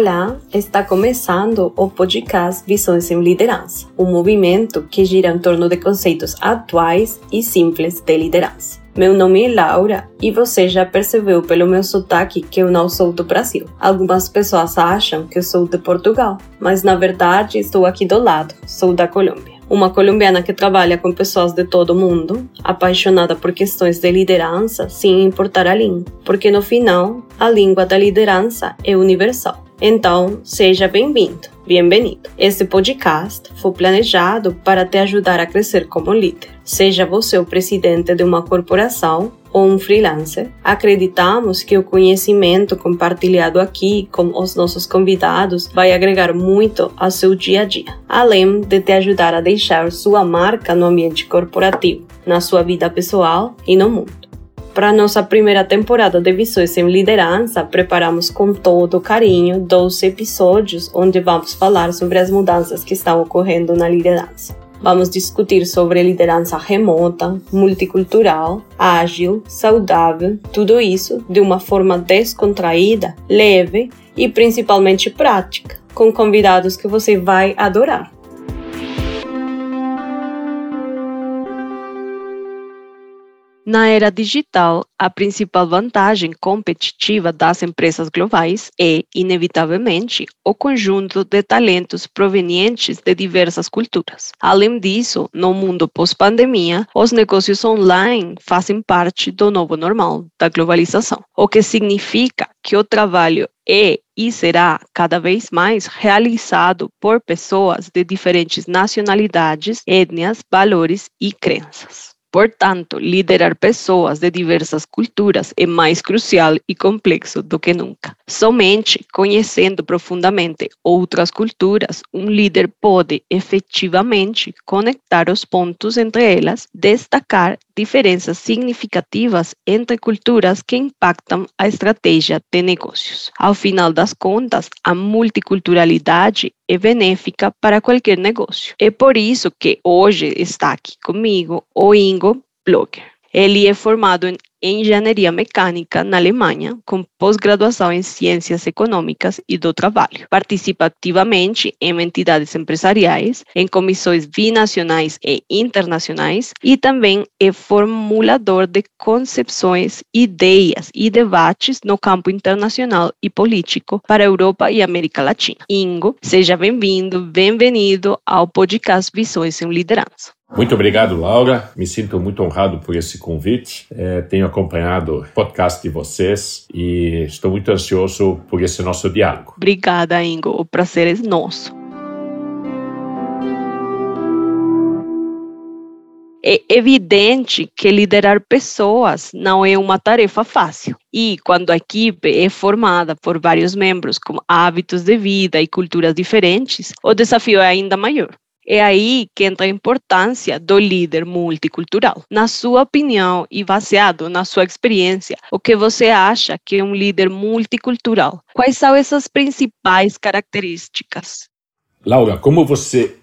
Olá, está começando o podcast Visões em Liderança, um movimento que gira em torno de conceitos atuais e simples de liderança. Meu nome é Laura e você já percebeu pelo meu sotaque que eu não sou do Brasil. Algumas pessoas acham que eu sou de Portugal, mas na verdade estou aqui do lado, sou da Colômbia uma colombiana que trabalha com pessoas de todo o mundo, apaixonada por questões de liderança, sem importar a língua, porque no final, a língua da liderança é universal. Então, seja bem-vindo, bem-vindo. Este podcast foi planejado para te ajudar a crescer como líder. Seja você o presidente de uma corporação ou um freelancer, acreditamos que o conhecimento compartilhado aqui com os nossos convidados vai agregar muito ao seu dia a dia, além de te ajudar a deixar sua marca no ambiente corporativo, na sua vida pessoal e no mundo. Para nossa primeira temporada de Visões em Liderança, preparamos com todo carinho 12 episódios onde vamos falar sobre as mudanças que estão ocorrendo na liderança. Vamos discutir sobre liderança remota, multicultural, ágil, saudável, tudo isso de uma forma descontraída, leve e principalmente prática, com convidados que você vai adorar. Na era digital, a principal vantagem competitiva das empresas globais é, inevitavelmente, o conjunto de talentos provenientes de diversas culturas. Além disso, no mundo pós-pandemia, os negócios online fazem parte do novo normal da globalização, o que significa que o trabalho é e será cada vez mais realizado por pessoas de diferentes nacionalidades, etnias, valores e crenças. Portanto, liderar pessoas de diversas culturas é mais crucial e complexo do que nunca. Somente conhecendo profundamente outras culturas, um líder pode efetivamente conectar os pontos entre elas, destacar diferenças significativas entre culturas que impactam a estratégia de negócios. Ao final das contas, a multiculturalidade é benéfica para qualquer negócio. É por isso que hoje está aqui comigo o Ingo Blogger. Ele é formado em engenharia mecânica na Alemanha, com pós-graduação em ciências econômicas e do trabalho. Participa ativamente em entidades empresariais, em comissões binacionais e internacionais e também é formulador de concepções, ideias e debates no campo internacional e político para a Europa e América Latina. Ingo, seja bem-vindo, bem-vindo ao podcast Visões em Liderança. Muito obrigado, Laura. Me sinto muito honrado por esse convite. É, tenho acompanhado o podcast de vocês e estou muito ansioso por esse nosso diálogo. Obrigada, Ingo. O prazer é nosso. É evidente que liderar pessoas não é uma tarefa fácil. E quando a equipe é formada por vários membros com hábitos de vida e culturas diferentes, o desafio é ainda maior. É aí que entra a importância do líder multicultural. Na sua opinião e baseado na sua experiência, o que você acha que é um líder multicultural? Quais são essas principais características? Laura, como você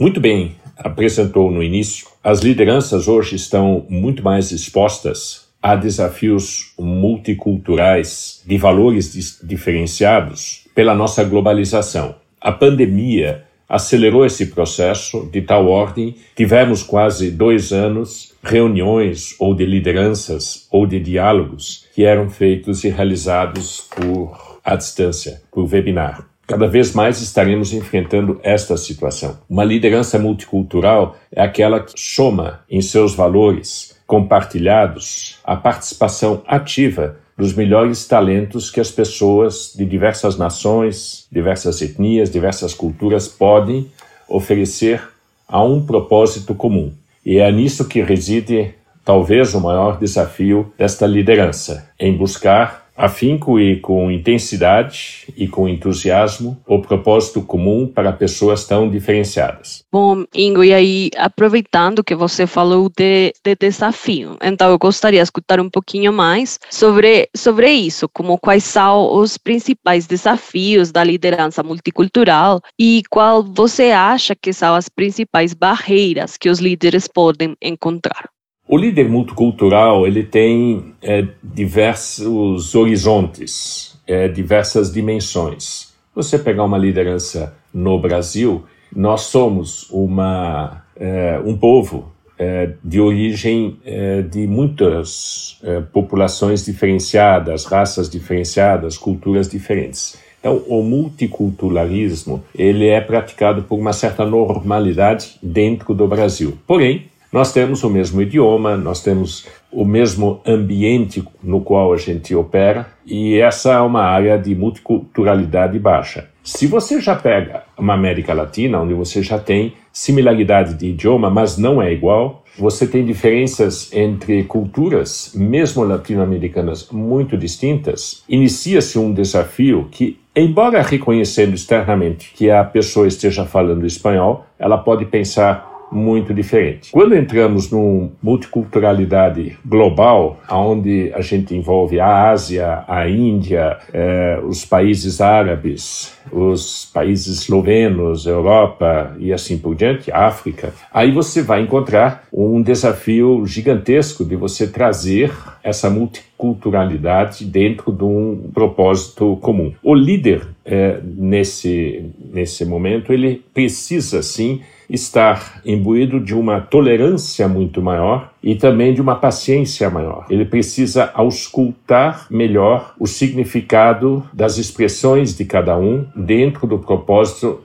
muito bem apresentou no início, as lideranças hoje estão muito mais expostas a desafios multiculturais de valores diferenciados pela nossa globalização. A pandemia acelerou esse processo de tal ordem, tivemos quase dois anos reuniões ou de lideranças ou de diálogos que eram feitos e realizados por à distância, por webinar. Cada vez mais estaremos enfrentando esta situação. Uma liderança multicultural é aquela que soma em seus valores compartilhados a participação ativa dos melhores talentos que as pessoas de diversas nações, diversas etnias, diversas culturas podem oferecer a um propósito comum. E é nisso que reside talvez o maior desafio desta liderança, em buscar afinco e com intensidade e com entusiasmo o propósito comum para pessoas tão diferenciadas. Bom, Ingo, e aí, aproveitando que você falou de, de desafio, então eu gostaria de escutar um pouquinho mais sobre, sobre isso, como quais são os principais desafios da liderança multicultural e qual você acha que são as principais barreiras que os líderes podem encontrar. O líder multicultural ele tem é, diversos horizontes, é, diversas dimensões. Você pegar uma liderança no Brasil, nós somos uma, é, um povo é, de origem é, de muitas é, populações diferenciadas, raças diferenciadas, culturas diferentes. Então, o multiculturalismo ele é praticado por uma certa normalidade dentro do Brasil. Porém, nós temos o mesmo idioma, nós temos o mesmo ambiente no qual a gente opera, e essa é uma área de multiculturalidade baixa. Se você já pega uma América Latina, onde você já tem similaridade de idioma, mas não é igual, você tem diferenças entre culturas, mesmo latino-americanas, muito distintas, inicia-se um desafio que Embora reconhecendo externamente que a pessoa esteja falando espanhol, ela pode pensar muito diferente. Quando entramos numa multiculturalidade global, onde a gente envolve a Ásia, a Índia, eh, os países árabes, os países eslovenos, Europa e assim por diante, África, aí você vai encontrar um desafio gigantesco de você trazer essa multiculturalidade dentro de um propósito comum. O líder, eh, nesse, nesse momento, ele precisa, sim, estar imbuído de uma tolerância muito maior e também de uma paciência maior. Ele precisa auscultar melhor o significado das expressões de cada um dentro do propósito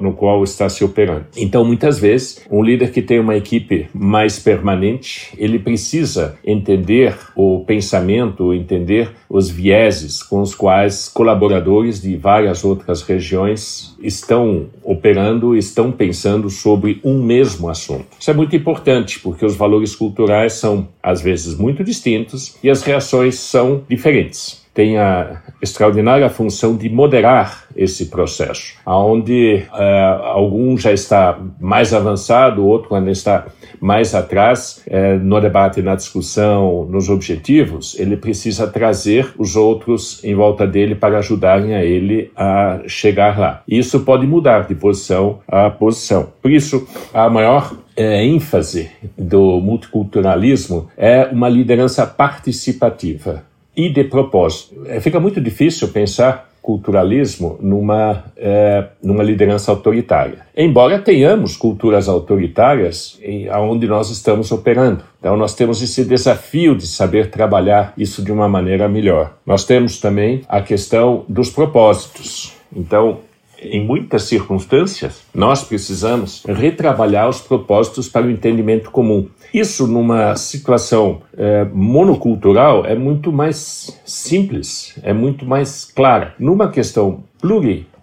no qual está se operando. Então, muitas vezes, um líder que tem uma equipe mais permanente, ele precisa entender o pensamento, entender os vieses com os quais colaboradores de várias outras regiões estão operando, estão pensando sobre um mesmo assunto. Isso é muito importante, porque os valores culturais culturais são, às vezes, muito distintos e as reações são diferentes tem a extraordinária função de moderar esse processo, onde uh, algum já está mais avançado, outro ainda está mais atrás uh, no debate, na discussão, nos objetivos, ele precisa trazer os outros em volta dele para ajudarem a ele a chegar lá. Isso pode mudar de posição a posição. Por isso, a maior é, ênfase do multiculturalismo é uma liderança participativa e de propósito. É, fica muito difícil pensar culturalismo numa, é, numa liderança autoritária. Embora tenhamos culturas autoritárias em, onde nós estamos operando. Então, nós temos esse desafio de saber trabalhar isso de uma maneira melhor. Nós temos também a questão dos propósitos. Então, em muitas circunstâncias, nós precisamos retrabalhar os propósitos para o entendimento comum. Isso, numa situação é, monocultural, é muito mais simples, é muito mais clara. Numa questão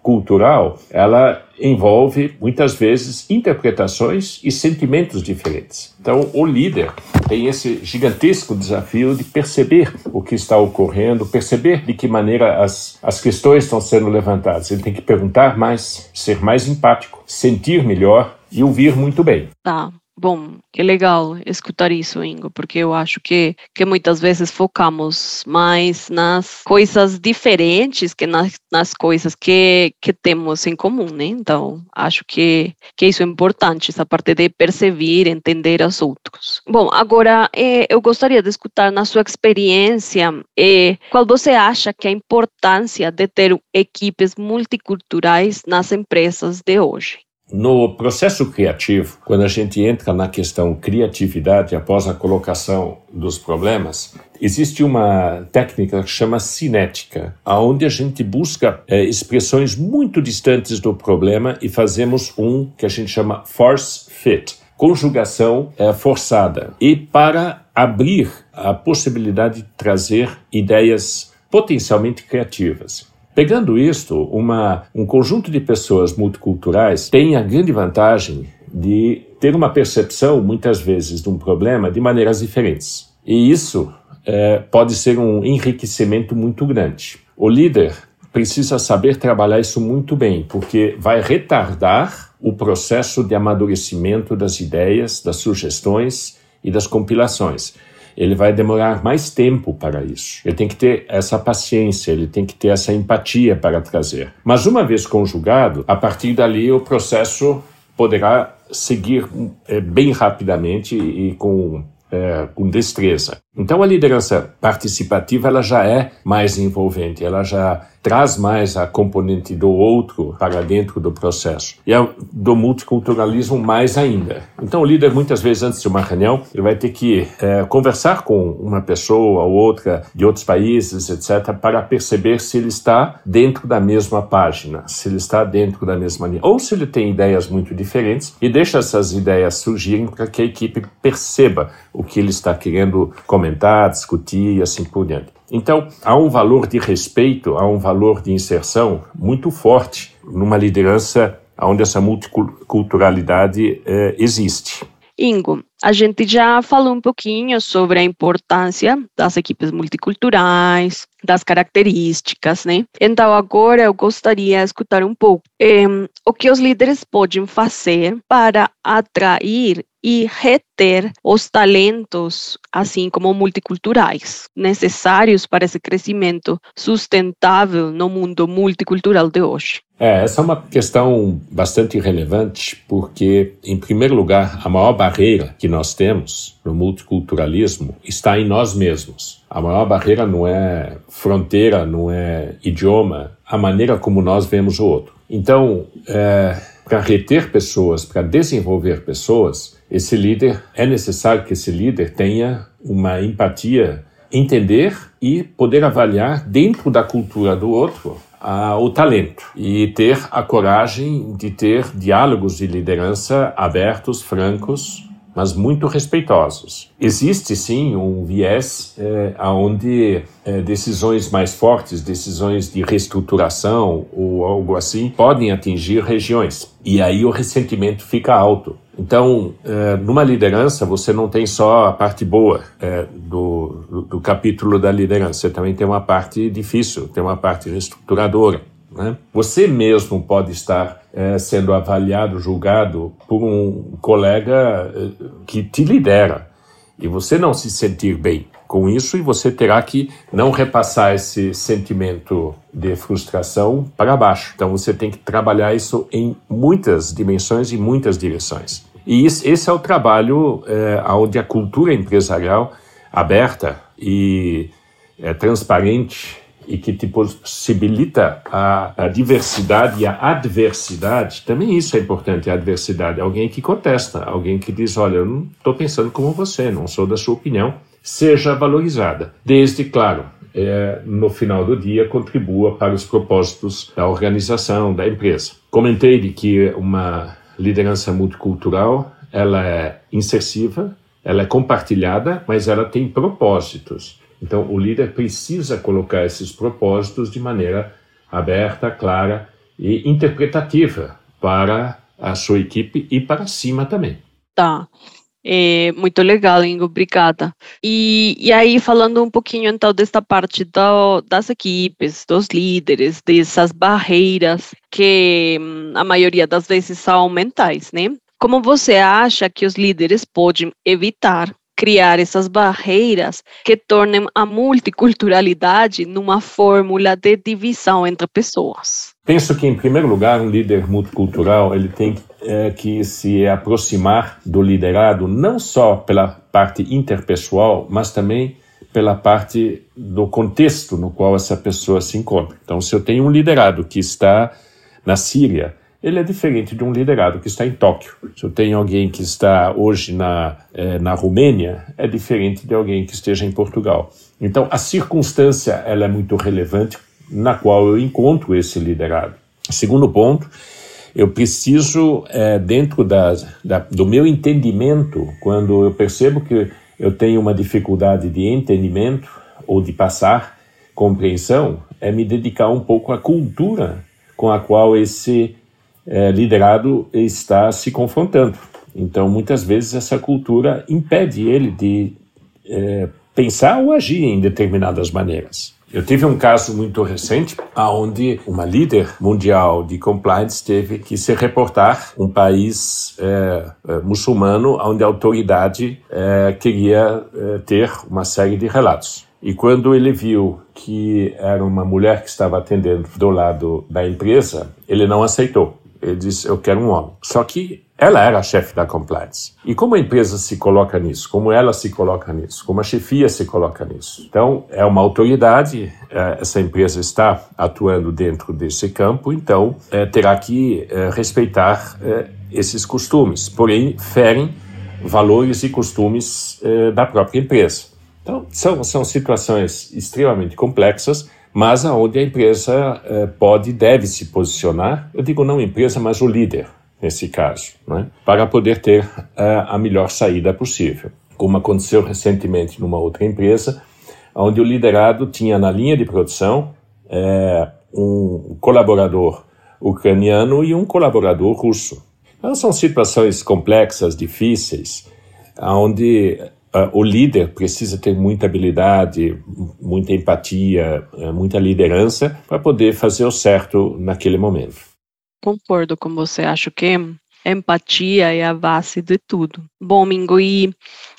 pluricultural, ela envolve muitas vezes interpretações e sentimentos diferentes. Então, o líder tem esse gigantesco desafio de perceber o que está ocorrendo, perceber de que maneira as, as questões estão sendo levantadas. Ele tem que perguntar mais, ser mais empático, sentir melhor e ouvir muito bem. Tá. Bom, que legal escutar isso, Ingo, porque eu acho que, que muitas vezes focamos mais nas coisas diferentes que nas, nas coisas que, que temos em comum, né? Então, acho que, que isso é importante, essa parte de perceber, entender os outros. Bom, agora eh, eu gostaria de escutar na sua experiência eh, qual você acha que é a importância de ter equipes multiculturais nas empresas de hoje. No processo criativo, quando a gente entra na questão criatividade após a colocação dos problemas, existe uma técnica que chama cinética, aonde a gente busca é, expressões muito distantes do problema e fazemos um que a gente chama force fit, conjugação é, forçada, e para abrir a possibilidade de trazer ideias potencialmente criativas. Pegando isto, uma, um conjunto de pessoas multiculturais tem a grande vantagem de ter uma percepção, muitas vezes, de um problema de maneiras diferentes. E isso é, pode ser um enriquecimento muito grande. O líder precisa saber trabalhar isso muito bem, porque vai retardar o processo de amadurecimento das ideias, das sugestões e das compilações ele vai demorar mais tempo para isso. Ele tem que ter essa paciência, ele tem que ter essa empatia para trazer. Mas uma vez conjugado, a partir dali o processo poderá seguir é, bem rapidamente e com, é, com destreza. Então a liderança participativa ela já é mais envolvente, ela já traz mais a componente do outro para dentro do processo. E a do multiculturalismo mais ainda. Então o líder muitas vezes antes de uma reunião ele vai ter que é, conversar com uma pessoa ou outra de outros países, etc, para perceber se ele está dentro da mesma página, se ele está dentro da mesma linha, ou se ele tem ideias muito diferentes e deixa essas ideias surgirem para que a equipe perceba o que ele está querendo comentar, discutir e assim por diante. Então, há um valor de respeito, há um valor de inserção muito forte numa liderança onde essa multiculturalidade eh, existe. Ingo, a gente já falou um pouquinho sobre a importância das equipes multiculturais, das características, né? Então, agora eu gostaria de escutar um pouco eh, o que os líderes podem fazer para atrair e reter os talentos, assim como multiculturais, necessários para esse crescimento sustentável no mundo multicultural de hoje. É, essa é uma questão bastante relevante, porque, em primeiro lugar, a maior barreira que nós temos no multiculturalismo está em nós mesmos. A maior barreira não é fronteira, não é idioma, a maneira como nós vemos o outro. Então, é, para reter pessoas, para desenvolver pessoas, esse líder, é necessário que esse líder tenha uma empatia, entender e poder avaliar dentro da cultura do outro a, o talento. E ter a coragem de ter diálogos de liderança abertos, francos, mas muito respeitosos. Existe sim um viés é, onde é, decisões mais fortes, decisões de reestruturação ou algo assim, podem atingir regiões. E aí o ressentimento fica alto. Então, é, numa liderança, você não tem só a parte boa é, do, do, do capítulo da liderança, você também tem uma parte difícil, tem uma parte reestruturadora. Né? Você mesmo pode estar é, sendo avaliado, julgado por um colega é, que te lidera e você não se sentir bem com isso e você terá que não repassar esse sentimento de frustração para baixo. Então você tem que trabalhar isso em muitas dimensões e muitas direções. E esse é o trabalho é, onde a cultura empresarial aberta e é, transparente e que te possibilita a, a, diversidade e a adversidade, também isso é importante, a adversidade. Alguém que contesta, alguém que diz, olha, eu não estou pensando como você, não sou da sua opinião, seja valorizada. Desde, claro, é, no final do dia, contribua para os propósitos da organização, da empresa. Comentei de que uma liderança multicultural, ela é insersiva, ela é compartilhada, mas ela tem propósitos. Então, o líder precisa colocar esses propósitos de maneira aberta, clara e interpretativa para a sua equipe e para cima também. Tá. É, muito legal, Ingo, obrigada. E, e aí, falando um pouquinho então desta parte do, das equipes, dos líderes, dessas barreiras que hum, a maioria das vezes são mentais, né? Como você acha que os líderes podem evitar criar essas barreiras que tornem a multiculturalidade numa fórmula de divisão entre pessoas? Penso que, em primeiro lugar, um líder multicultural ele tem é, que se aproximar do liderado não só pela parte interpessoal, mas também pela parte do contexto no qual essa pessoa se encontra. Então, se eu tenho um liderado que está na Síria, ele é diferente de um liderado que está em Tóquio. Se eu tenho alguém que está hoje na, é, na Romênia, é diferente de alguém que esteja em Portugal. Então, a circunstância ela é muito relevante na qual eu encontro esse liderado. Segundo ponto, eu preciso, é, dentro da, da, do meu entendimento, quando eu percebo que eu tenho uma dificuldade de entendimento ou de passar compreensão, é me dedicar um pouco à cultura com a qual esse é, liderado está se confrontando. Então, muitas vezes, essa cultura impede ele de é, pensar ou agir em determinadas maneiras. Eu tive um caso muito recente onde uma líder mundial de compliance teve que se reportar um país é, é, muçulmano onde a autoridade é, queria é, ter uma série de relatos. E quando ele viu que era uma mulher que estava atendendo do lado da empresa, ele não aceitou. Ele disse: Eu quero um homem. Só que ela era a chefe da compliance. E como a empresa se coloca nisso? Como ela se coloca nisso? Como a chefia se coloca nisso? Então, é uma autoridade, é, essa empresa está atuando dentro desse campo, então é, terá que é, respeitar esses costumes. Porém, ferem valores e costumes da própria empresa. Então, são, são situações extremamente complexas, mas aonde a empresa pode e deve se posicionar. Eu digo não a empresa, mas o líder nesse caso, né? para poder ter uh, a melhor saída possível. Como aconteceu recentemente numa outra empresa, onde o liderado tinha na linha de produção uh, um colaborador ucraniano e um colaborador russo. Então, são situações complexas, difíceis, onde o líder precisa ter muita habilidade, muita empatia, muita liderança para poder fazer o certo naquele momento. Concordo com você, acho que empatia é a base de tudo. Bom, Mingo, e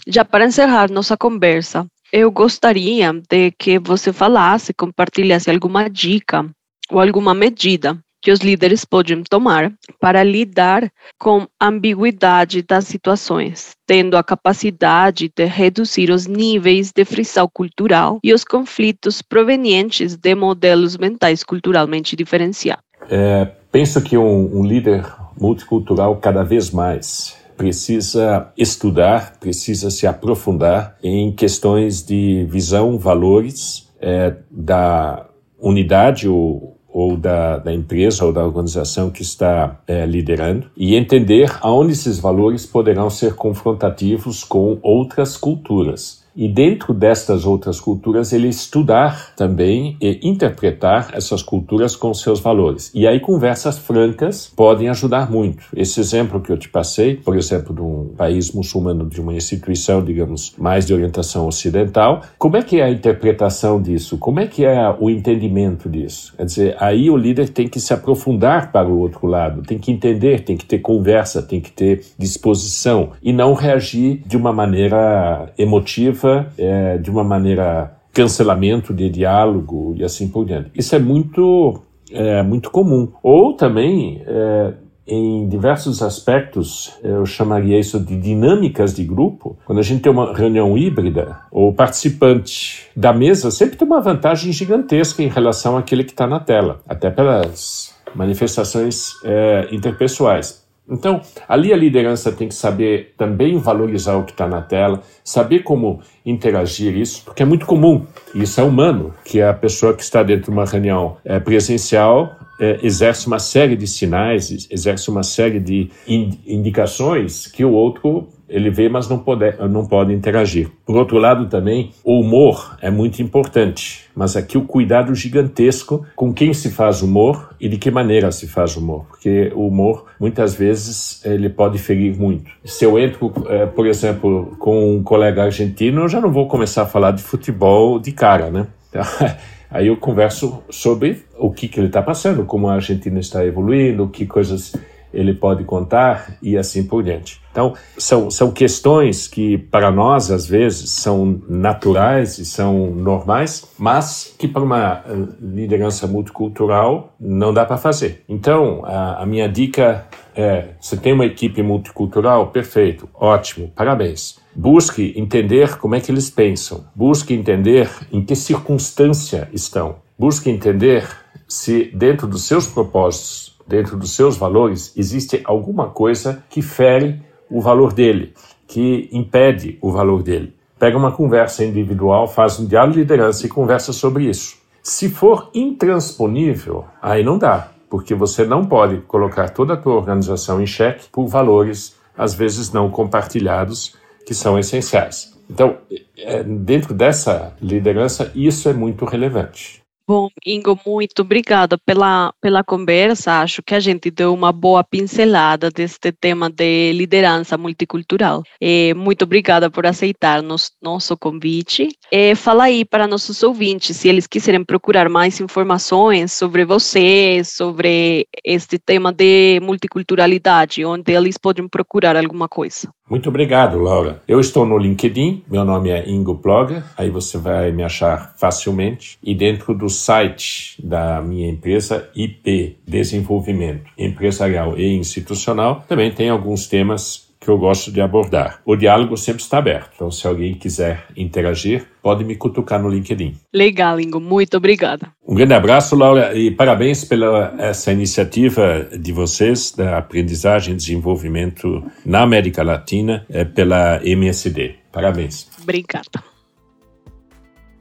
já para encerrar nossa conversa, eu gostaria de que você falasse, compartilhasse alguma dica ou alguma medida que os líderes podem tomar para lidar com a ambiguidade das situações, tendo a capacidade de reduzir os níveis de frição cultural e os conflitos provenientes de modelos mentais culturalmente diferenciados. É, penso que um, um líder multicultural cada vez mais precisa estudar, precisa se aprofundar em questões de visão, valores é, da unidade ou, ou da, da, empresa ou da organização que está é, liderando e entender aonde esses valores poderão ser confrontativos com outras culturas e dentro destas outras culturas ele estudar também e interpretar essas culturas com seus valores. E aí conversas francas podem ajudar muito. Esse exemplo que eu te passei, por exemplo, de um país muçulmano, de uma instituição, digamos, mais de orientação ocidental, como é que é a interpretação disso? Como é que é o entendimento disso? Quer dizer, aí o líder tem que se aprofundar para o outro lado, tem que entender, tem que ter conversa, tem que ter disposição e não reagir de uma maneira emotiva é, de uma maneira cancelamento de diálogo e assim por diante. Isso é muito, é, muito comum. Ou também, é, em diversos aspectos, eu chamaria isso de dinâmicas de grupo. Quando a gente tem uma reunião híbrida, o participante da mesa sempre tem uma vantagem gigantesca em relação àquele que está na tela, até pelas manifestações é, interpessoais. Então, ali a liderança tem que saber também valorizar o que está na tela, saber como interagir isso, porque é muito comum, e isso é humano, que a pessoa que está dentro de uma reunião é, presencial é, exerce uma série de sinais, exerce uma série de indicações que o outro ele vê, mas não pode, não pode interagir. Por outro lado, também, o humor é muito importante, mas aqui o cuidado gigantesco com quem se faz humor e de que maneira se faz humor, porque o humor, muitas vezes, ele pode ferir muito. Se eu entro, é, por exemplo, com um colega argentino, eu já não vou começar a falar de futebol de cara, né? Aí eu converso sobre o que, que ele está passando, como a Argentina está evoluindo, que coisas ele pode contar e assim por diante. Então, são, são questões que para nós, às vezes, são naturais e são normais, mas que para uma eh, liderança multicultural não dá para fazer. Então, a, a minha dica é: você tem uma equipe multicultural? Perfeito, ótimo, parabéns. Busque entender como é que eles pensam. Busque entender em que circunstância estão. Busque entender se, dentro dos seus propósitos, dentro dos seus valores, existe alguma coisa que fere o valor dele, que impede o valor dele. Pega uma conversa individual, faz um diálogo de liderança e conversa sobre isso. Se for intransponível, aí não dá, porque você não pode colocar toda a tua organização em xeque por valores, às vezes não compartilhados, que são essenciais. Então, é, dentro dessa liderança, isso é muito relevante. Bom, Ingo, muito obrigada pela, pela conversa. Acho que a gente deu uma boa pincelada deste tema de liderança multicultural. É, muito obrigada por aceitar nos, nosso convite. É, fala aí para nossos ouvintes, se eles quiserem procurar mais informações sobre você, sobre este tema de multiculturalidade, onde eles podem procurar alguma coisa. Muito obrigado, Laura. Eu estou no LinkedIn, meu nome é Ingo Ploga, aí você vai me achar facilmente. E dentro do site da minha empresa IP Desenvolvimento Empresarial e Institucional também tem alguns temas que eu gosto de abordar. O diálogo sempre está aberto, então se alguém quiser interagir, pode me cutucar no LinkedIn. Legal, Ingo, muito obrigada. Um grande abraço, Laura, e parabéns pela essa iniciativa de vocês da aprendizagem e desenvolvimento na América Latina é, pela MSD. Parabéns. Obrigada.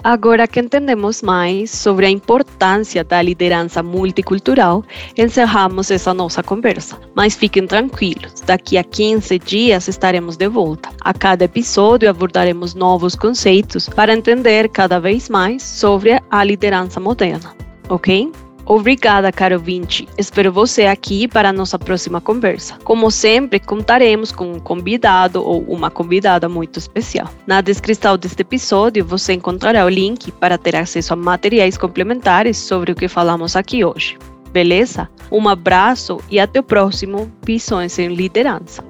Agora que entendemos mais sobre a importância da liderança multicultural, encerramos essa nossa conversa. Mas fiquem tranquilos, daqui a 15 dias estaremos de volta. A cada episódio abordaremos novos conceitos para entender cada vez mais sobre a liderança moderna, ok? Obrigada, caro ouvinte. Espero você aqui para a nossa próxima conversa. Como sempre, contaremos com um convidado ou uma convidada muito especial. Na descrição deste episódio, você encontrará o link para ter acesso a materiais complementares sobre o que falamos aqui hoje. Beleza? Um abraço e até o próximo Visões em Liderança.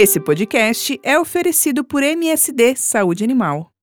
Esse podcast é oferecido por MSD Saúde Animal.